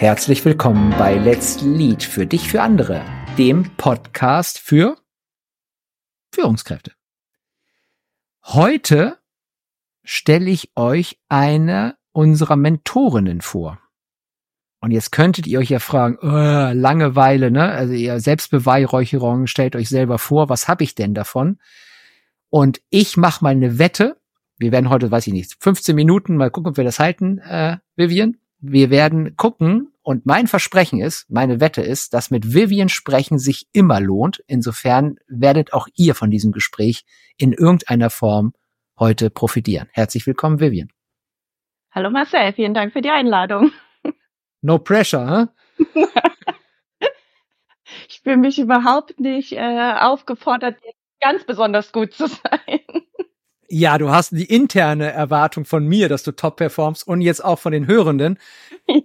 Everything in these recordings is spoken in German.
Herzlich willkommen bei Let's Lead für dich, für andere, dem Podcast für Führungskräfte. Heute stelle ich euch eine unserer Mentorinnen vor. Und jetzt könntet ihr euch ja fragen, oh, Langeweile, ne? Also ihr Selbstbeweihräucherung, stellt euch selber vor, was habe ich denn davon? Und ich mache mal eine Wette. Wir werden heute, weiß ich nicht, 15 Minuten, mal gucken, ob wir das halten, äh, Vivian. Wir werden gucken und mein Versprechen ist, meine Wette ist, dass mit Vivian sprechen sich immer lohnt. Insofern werdet auch ihr von diesem Gespräch in irgendeiner Form heute profitieren. Herzlich willkommen, Vivian. Hallo Marcel, vielen Dank für die Einladung. No pressure, huh? ich fühle mich überhaupt nicht äh, aufgefordert, ganz besonders gut zu sein. Ja, du hast die interne Erwartung von mir, dass du top performst und jetzt auch von den Hörenden.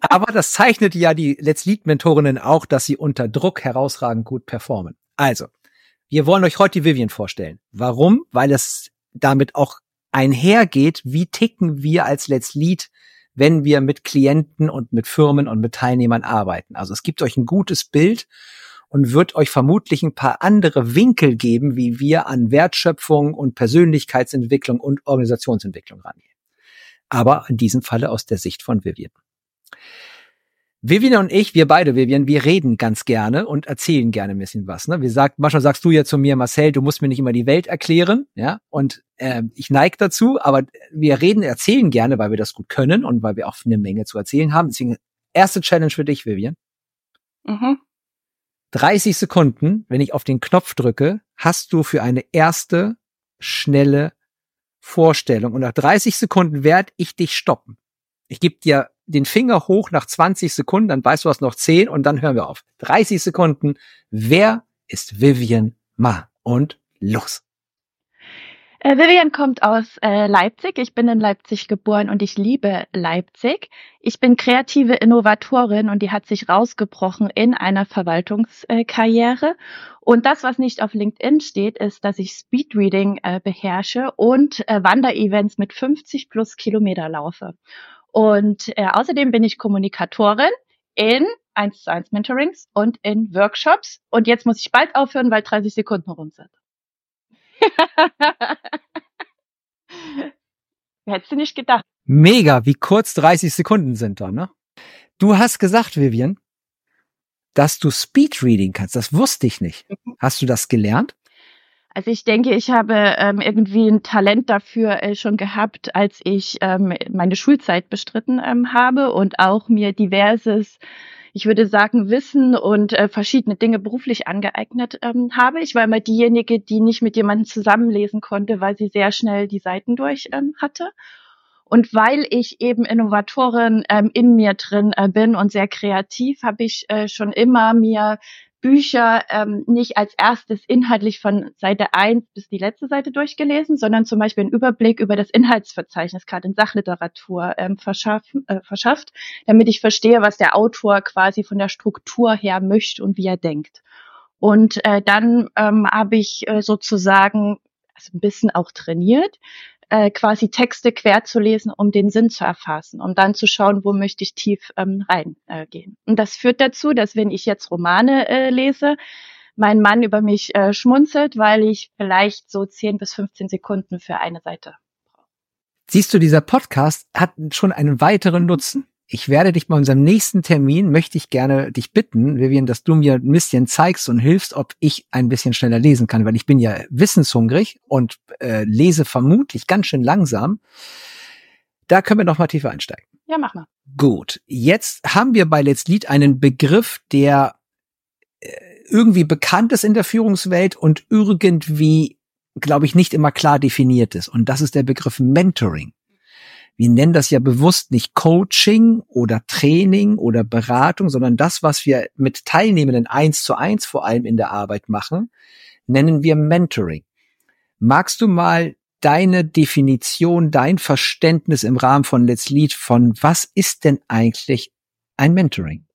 Aber das zeichnet ja die Let's Lead Mentorinnen auch, dass sie unter Druck herausragend gut performen. Also, wir wollen euch heute die Vivian vorstellen. Warum? Weil es damit auch einhergeht, wie ticken wir als Let's Lead, wenn wir mit Klienten und mit Firmen und mit Teilnehmern arbeiten. Also es gibt euch ein gutes Bild und wird euch vermutlich ein paar andere Winkel geben, wie wir an Wertschöpfung und Persönlichkeitsentwicklung und Organisationsentwicklung rangehen. Aber in diesem Falle aus der Sicht von Vivian. Vivian und ich, wir beide, Vivian, wir reden ganz gerne und erzählen gerne ein bisschen was. Ne? Wir sagt, manchmal sagst du ja zu mir, Marcel, du musst mir nicht immer die Welt erklären, ja. Und äh, ich neige dazu, aber wir reden, erzählen gerne, weil wir das gut können und weil wir auch eine Menge zu erzählen haben. Deswegen erste Challenge für dich, Vivian. Mhm. 30 Sekunden, wenn ich auf den Knopf drücke, hast du für eine erste schnelle Vorstellung. Und nach 30 Sekunden werde ich dich stoppen. Ich gebe dir den Finger hoch nach 20 Sekunden, dann weißt du, was noch 10 und dann hören wir auf. 30 Sekunden. Wer ist Vivian Ma? Und los. Äh, Vivian kommt aus äh, Leipzig. Ich bin in Leipzig geboren und ich liebe Leipzig. Ich bin kreative Innovatorin und die hat sich rausgebrochen in einer Verwaltungskarriere. und das, was nicht auf LinkedIn steht, ist, dass ich Speedreading äh, beherrsche und äh, Wanderevents mit 50 plus Kilometer laufe. Und äh, außerdem bin ich Kommunikatorin in 1 zu 1 Mentorings und in Workshops. Und jetzt muss ich bald aufhören, weil 30 Sekunden rum sind. Hättest du nicht gedacht. Mega, wie kurz 30 Sekunden sind da, ne? Du hast gesagt, Vivian, dass du Speedreading kannst. Das wusste ich nicht. Mhm. Hast du das gelernt? Also ich denke, ich habe ähm, irgendwie ein Talent dafür äh, schon gehabt, als ich ähm, meine Schulzeit bestritten ähm, habe und auch mir diverses ich würde sagen, Wissen und äh, verschiedene Dinge beruflich angeeignet ähm, habe. Ich war immer diejenige, die nicht mit jemandem zusammenlesen konnte, weil sie sehr schnell die Seiten durch ähm, hatte. Und weil ich eben Innovatorin ähm, in mir drin äh, bin und sehr kreativ, habe ich äh, schon immer mir Bücher ähm, nicht als erstes inhaltlich von Seite 1 bis die letzte Seite durchgelesen, sondern zum Beispiel einen Überblick über das Inhaltsverzeichnis, gerade in Sachliteratur, ähm, verschaffen, äh, verschafft, damit ich verstehe, was der Autor quasi von der Struktur her möchte und wie er denkt. Und äh, dann ähm, habe ich äh, sozusagen also ein bisschen auch trainiert, äh, quasi Texte quer zu lesen, um den Sinn zu erfassen, um dann zu schauen, wo möchte ich tief ähm, reingehen. Äh, und das führt dazu, dass wenn ich jetzt Romane äh, lese, mein Mann über mich äh, schmunzelt, weil ich vielleicht so 10 bis 15 Sekunden für eine Seite brauche. Siehst du, dieser Podcast hat schon einen weiteren Nutzen ich werde dich bei unserem nächsten Termin, möchte ich gerne dich bitten, Vivian, dass du mir ein bisschen zeigst und hilfst, ob ich ein bisschen schneller lesen kann, weil ich bin ja wissenshungrig und äh, lese vermutlich ganz schön langsam. Da können wir noch mal tiefer einsteigen. Ja, mach mal. Gut, jetzt haben wir bei Let's Lead einen Begriff, der äh, irgendwie bekannt ist in der Führungswelt und irgendwie, glaube ich, nicht immer klar definiert ist. Und das ist der Begriff Mentoring wir nennen das ja bewusst nicht Coaching oder Training oder Beratung, sondern das, was wir mit Teilnehmenden eins zu eins vor allem in der Arbeit machen, nennen wir Mentoring. Magst du mal deine Definition, dein Verständnis im Rahmen von Let's Lead von was ist denn eigentlich ein Mentoring?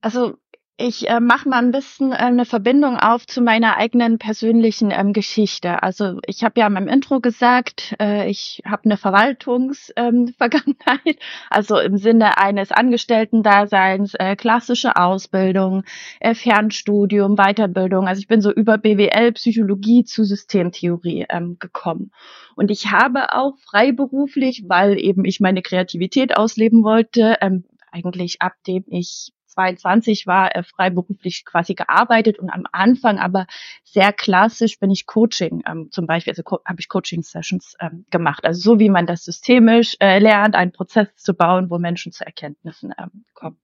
Also Ich äh, mache mal ein bisschen äh, eine Verbindung auf zu meiner eigenen persönlichen ähm, Geschichte. Also ich habe ja in meinem Intro gesagt, äh, ich habe eine Verwaltungsvergangenheit, ähm, also im Sinne eines Angestellten-Daseins, äh, klassische Ausbildung, äh, Fernstudium, Weiterbildung. Also ich bin so über BWL, Psychologie zu Systemtheorie ähm, gekommen. Und ich habe auch freiberuflich, weil eben ich meine Kreativität ausleben wollte, ähm, eigentlich ab dem ich 22 war, äh, freiberuflich quasi gearbeitet und am Anfang aber sehr klassisch bin ich Coaching ähm, zum Beispiel, also habe ich Coaching-Sessions ähm, gemacht. Also so wie man das systemisch äh, lernt, einen Prozess zu bauen, wo Menschen zu Erkenntnissen ähm, kommen.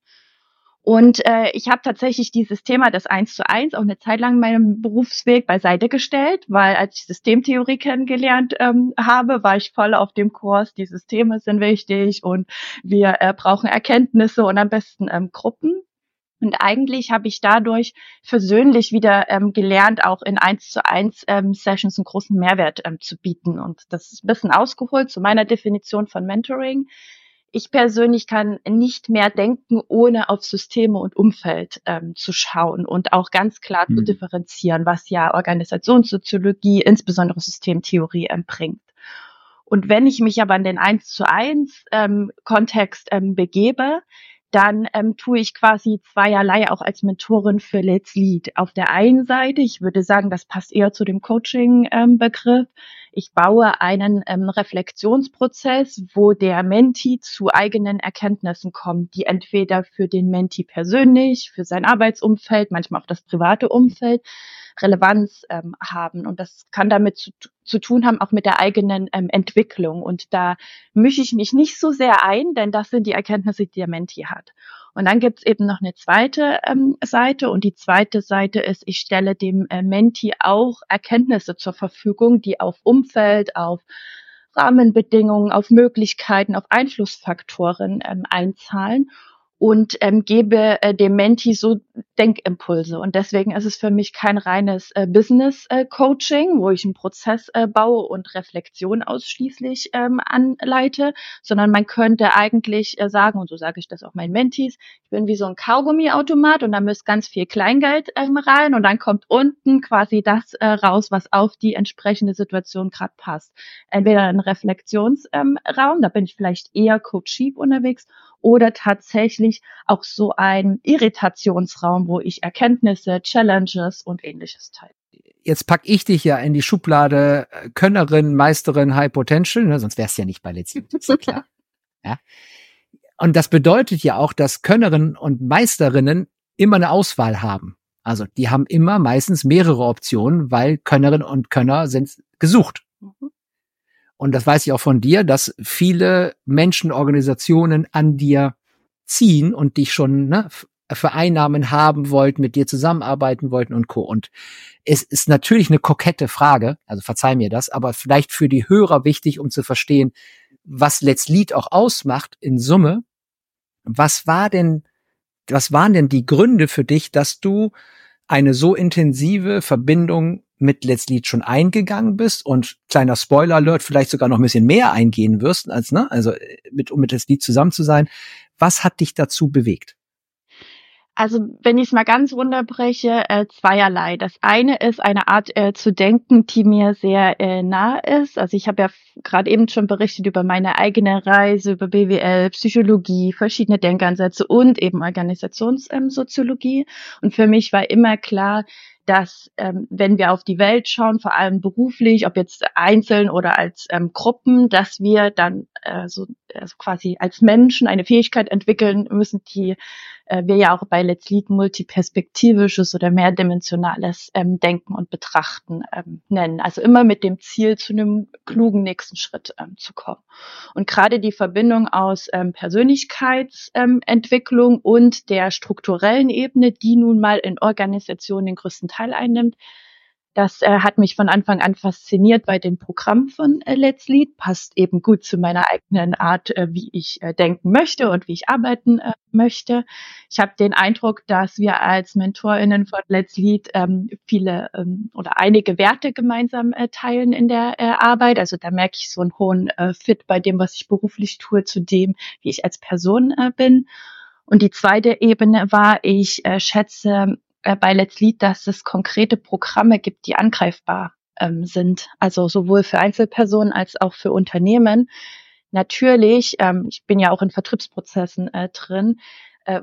Und äh, ich habe tatsächlich dieses Thema des Eins zu eins auch eine Zeit lang in meinem Berufsweg beiseite gestellt, weil als ich Systemtheorie kennengelernt ähm, habe, war ich voll auf dem Kurs, die Systeme sind wichtig und wir äh, brauchen Erkenntnisse und am besten ähm, Gruppen. Und eigentlich habe ich dadurch versöhnlich wieder ähm, gelernt, auch in eins zu eins ähm, Sessions einen großen Mehrwert ähm, zu bieten. Und das ist ein bisschen ausgeholt zu meiner Definition von Mentoring ich persönlich kann nicht mehr denken, ohne auf Systeme und Umfeld ähm, zu schauen und auch ganz klar mhm. zu differenzieren, was ja Organisationssoziologie, insbesondere Systemtheorie ähm, bringt. Und wenn ich mich aber an den eins zu eins ähm, Kontext ähm, begebe, dann ähm, tue ich quasi zweierlei auch als Mentorin für Let's Lead. Auf der einen Seite, ich würde sagen, das passt eher zu dem Coaching-Begriff, ähm, ich baue einen ähm, Reflexionsprozess, wo der Menti zu eigenen Erkenntnissen kommt, die entweder für den Menti persönlich, für sein Arbeitsumfeld, manchmal auch das private Umfeld Relevanz ähm, haben. Und das kann damit zu, zu tun haben, auch mit der eigenen ähm, Entwicklung. Und da mische ich mich nicht so sehr ein, denn das sind die Erkenntnisse, die der Menti hat. Und dann gibt's eben noch eine zweite ähm, Seite und die zweite Seite ist, ich stelle dem äh, Menti auch Erkenntnisse zur Verfügung, die auf Umfeld, auf Rahmenbedingungen, auf Möglichkeiten, auf Einflussfaktoren ähm, einzahlen und ähm, gebe äh, dem Menti so Denkimpulse. Und deswegen ist es für mich kein reines äh, Business-Coaching, äh, wo ich einen Prozess äh, baue und Reflexion ausschließlich ähm, anleite, sondern man könnte eigentlich äh, sagen, und so sage ich das auch meinen Mentis, ich bin wie so ein Kaugummi-Automat und da müsst ganz viel Kleingeld ähm, rein und dann kommt unten quasi das äh, raus, was auf die entsprechende Situation gerade passt. Entweder ein Reflexionsraum, ähm, da bin ich vielleicht eher coachib unterwegs, oder tatsächlich auch so ein Irritationsraum, wo ich Erkenntnisse, Challenges und ähnliches teile. Jetzt pack ich dich ja in die Schublade äh, Könnerin, Meisterin, High Potential, ne? sonst wär's ja nicht bei Let's ist ja klar. Ja. Und das bedeutet ja auch, dass Könnerinnen und Meisterinnen immer eine Auswahl haben. Also die haben immer meistens mehrere Optionen, weil Könnerinnen und Könner sind gesucht. Mhm und das weiß ich auch von dir, dass viele Menschen, Organisationen an dir ziehen und dich schon ne, Vereinnahmen haben wollten, mit dir zusammenarbeiten wollten und Co. Und es ist natürlich eine kokette Frage, also verzeih mir das, aber vielleicht für die Hörer wichtig, um zu verstehen, was Let's Lead auch ausmacht in Summe. Was war denn, was waren denn die Gründe für dich, dass du eine so intensive Verbindung mit Let's Lead schon eingegangen bist und kleiner Spoiler Alert vielleicht sogar noch ein bisschen mehr eingehen wirst als ne also äh, mit um mit Let's Lead zusammen zu sein. Was hat dich dazu bewegt? Also wenn ich es mal ganz runterbreche, äh, zweierlei. Das eine ist eine Art äh, zu denken, die mir sehr äh, nah ist. Also ich habe ja gerade eben schon berichtet über meine eigene Reise, über BWL, Psychologie, verschiedene Denkansätze und eben Organisationssoziologie. Ähm, und für mich war immer klar, dass ähm, wenn wir auf die Welt schauen, vor allem beruflich, ob jetzt einzeln oder als ähm, Gruppen, dass wir dann äh, so also quasi als Menschen eine Fähigkeit entwickeln müssen, die äh, wir ja auch bei Let's Lead multiperspektivisches oder mehrdimensionales ähm, Denken und Betrachten ähm, nennen. Also immer mit dem Ziel, zu einem klugen nächsten Schritt ähm, zu kommen. Und gerade die Verbindung aus ähm, Persönlichkeitsentwicklung ähm, und der strukturellen Ebene, die nun mal in Organisationen den größten Teil einnimmt, das äh, hat mich von Anfang an fasziniert bei den Programmen von äh, Let's Lead. Passt eben gut zu meiner eigenen Art, äh, wie ich äh, denken möchte und wie ich arbeiten äh, möchte. Ich habe den Eindruck, dass wir als MentorInnen von Let's Lead ähm, viele ähm, oder einige Werte gemeinsam äh, teilen in der Arbeit. Also da merke ich so einen hohen Fit bei dem, was ich beruflich tue, zu dem, wie ich als Person bin. Und die zweite Ebene war, ich äh, schätze äh, bei Let's Lead, dass es konkrete Programme gibt, die angreifbar ähm, sind. Also sowohl für Einzelpersonen als auch für Unternehmen. Natürlich, ähm, ich bin ja auch in Vertriebsprozessen äh, drin, äh,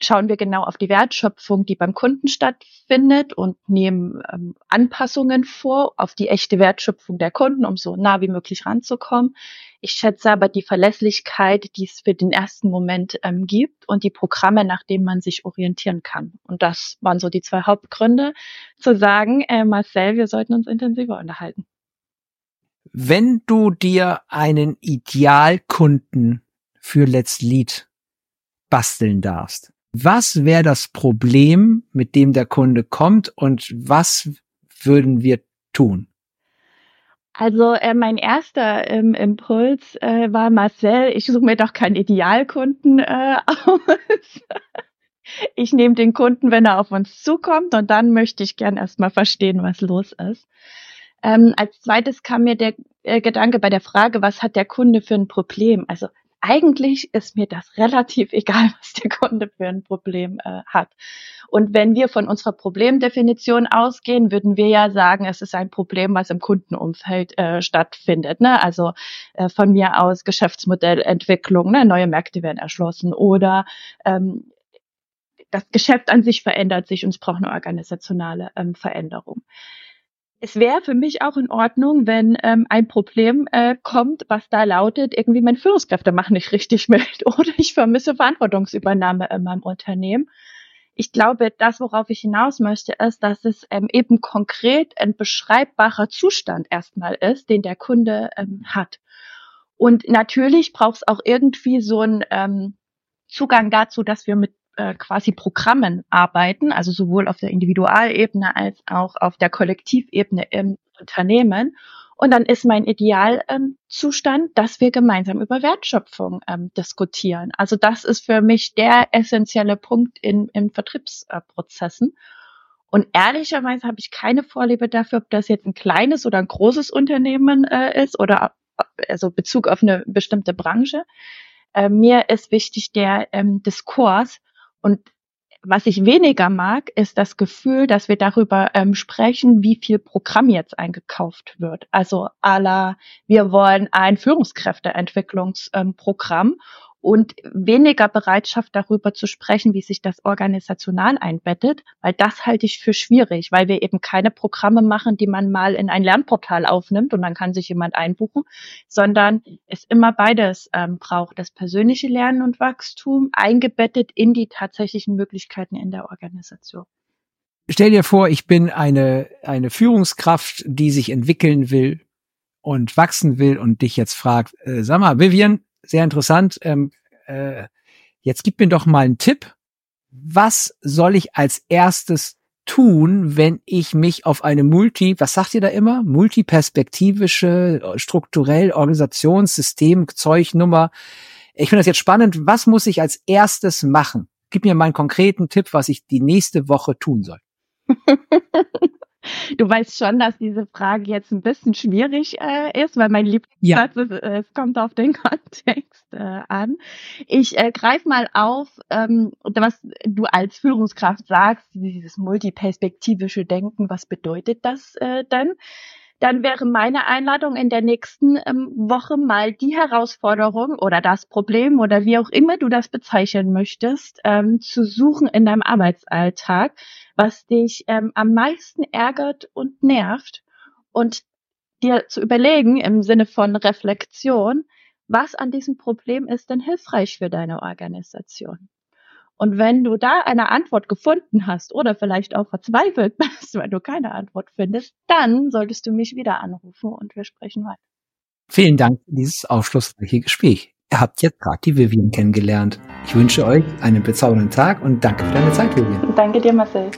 schauen wir genau auf die Wertschöpfung, die beim Kunden stattfindet und nehmen ähm, Anpassungen vor auf die echte Wertschöpfung der Kunden, um so nah wie möglich ranzukommen. Ich schätze aber die Verlässlichkeit, die es für den ersten Moment ähm, gibt und die Programme, nach denen man sich orientieren kann. Und das waren so die zwei Hauptgründe, zu sagen, äh, Marcel, wir sollten uns intensiver unterhalten. Wenn du dir einen Idealkunden für Let's Lead basteln darfst. Was wäre das Problem, mit dem der Kunde kommt und was würden wir tun? Also äh, mein erster ähm, Impuls äh, war Marcel, ich suche mir doch keinen Idealkunden äh, aus. ich nehme den Kunden, wenn er auf uns zukommt und dann möchte ich gern erstmal verstehen, was los ist. Ähm, als zweites kam mir der äh, Gedanke bei der Frage, was hat der Kunde für ein Problem? Also eigentlich ist mir das relativ egal, was der Kunde für ein Problem äh, hat. Und wenn wir von unserer Problemdefinition ausgehen, würden wir ja sagen, es ist ein Problem, was im Kundenumfeld äh, stattfindet. Ne? Also äh, von mir aus Geschäftsmodellentwicklung, ne? neue Märkte werden erschlossen oder ähm, das Geschäft an sich verändert sich und es braucht eine organisationale ähm, Veränderung es wäre für mich auch in Ordnung, wenn ähm, ein Problem äh, kommt, was da lautet, irgendwie meine Führungskräfte machen nicht richtig mit oder ich vermisse Verantwortungsübernahme in meinem Unternehmen. Ich glaube, das, worauf ich hinaus möchte, ist, dass es ähm, eben konkret ein beschreibbarer Zustand erstmal ist, den der Kunde ähm, hat. Und natürlich braucht es auch irgendwie so einen ähm, Zugang dazu, dass wir mit äh, quasi Programmen arbeiten, also sowohl auf der Individualebene als auch auf der Kollektivebene im Unternehmen. Und dann ist mein Idealzustand, ähm, dass wir gemeinsam über Wertschöpfung ähm, diskutieren. Also das ist für mich der essentielle Punkt in, in Vertriebsprozessen. Und ehrlicherweise habe ich keine Vorliebe dafür, ob das jetzt ein kleines oder ein großes Unternehmen äh, ist oder also Bezug auf eine bestimmte Branche. Äh, mir ist wichtig der ähm, Diskurs und was ich weniger mag, ist das Gefühl, dass wir darüber ähm, sprechen, wie viel Programm jetzt eingekauft wird. Also la, wir wollen ein Führungskräfteentwicklungsprogramm ähm, und weniger Bereitschaft darüber zu sprechen, wie sich das organisational einbettet, weil das halte ich für schwierig, weil wir eben keine Programme machen, die man mal in ein Lernportal aufnimmt und dann kann sich jemand einbuchen, sondern es immer beides ähm, braucht, das persönliche Lernen und Wachstum eingebettet in die tatsächlichen Möglichkeiten in der Organisation. Stell dir vor, ich bin eine, eine Führungskraft, die sich entwickeln will und wachsen will und dich jetzt fragt, äh, sag mal, Vivian, sehr interessant. Ähm, äh, jetzt gib mir doch mal einen Tipp. Was soll ich als erstes tun, wenn ich mich auf eine Multi, was sagt ihr da immer? Multiperspektivische, strukturell, Organisationssystem, Zeugnummer. Ich finde das jetzt spannend. Was muss ich als erstes machen? Gib mir mal einen konkreten Tipp, was ich die nächste Woche tun soll. Du weißt schon, dass diese Frage jetzt ein bisschen schwierig äh, ist, weil mein Lieblingssatz ja. ist, äh, es kommt auf den Kontext äh, an. Ich äh, greife mal auf, ähm, was du als Führungskraft sagst, dieses multiperspektivische Denken, was bedeutet das äh, denn? Dann wäre meine Einladung in der nächsten ähm, Woche mal die Herausforderung oder das Problem oder wie auch immer du das bezeichnen möchtest, ähm, zu suchen in deinem Arbeitsalltag, was dich ähm, am meisten ärgert und nervt und dir zu überlegen im Sinne von Reflexion, was an diesem Problem ist denn hilfreich für deine Organisation. Und wenn du da eine Antwort gefunden hast oder vielleicht auch verzweifelt bist, weil du keine Antwort findest, dann solltest du mich wieder anrufen und wir sprechen weiter. Vielen Dank für dieses aufschlussreiche Gespräch. Ihr habt jetzt gerade die Vivian kennengelernt. Ich wünsche euch einen bezaubernden Tag und danke für deine Zeit, Vivian. Danke dir, Marcel.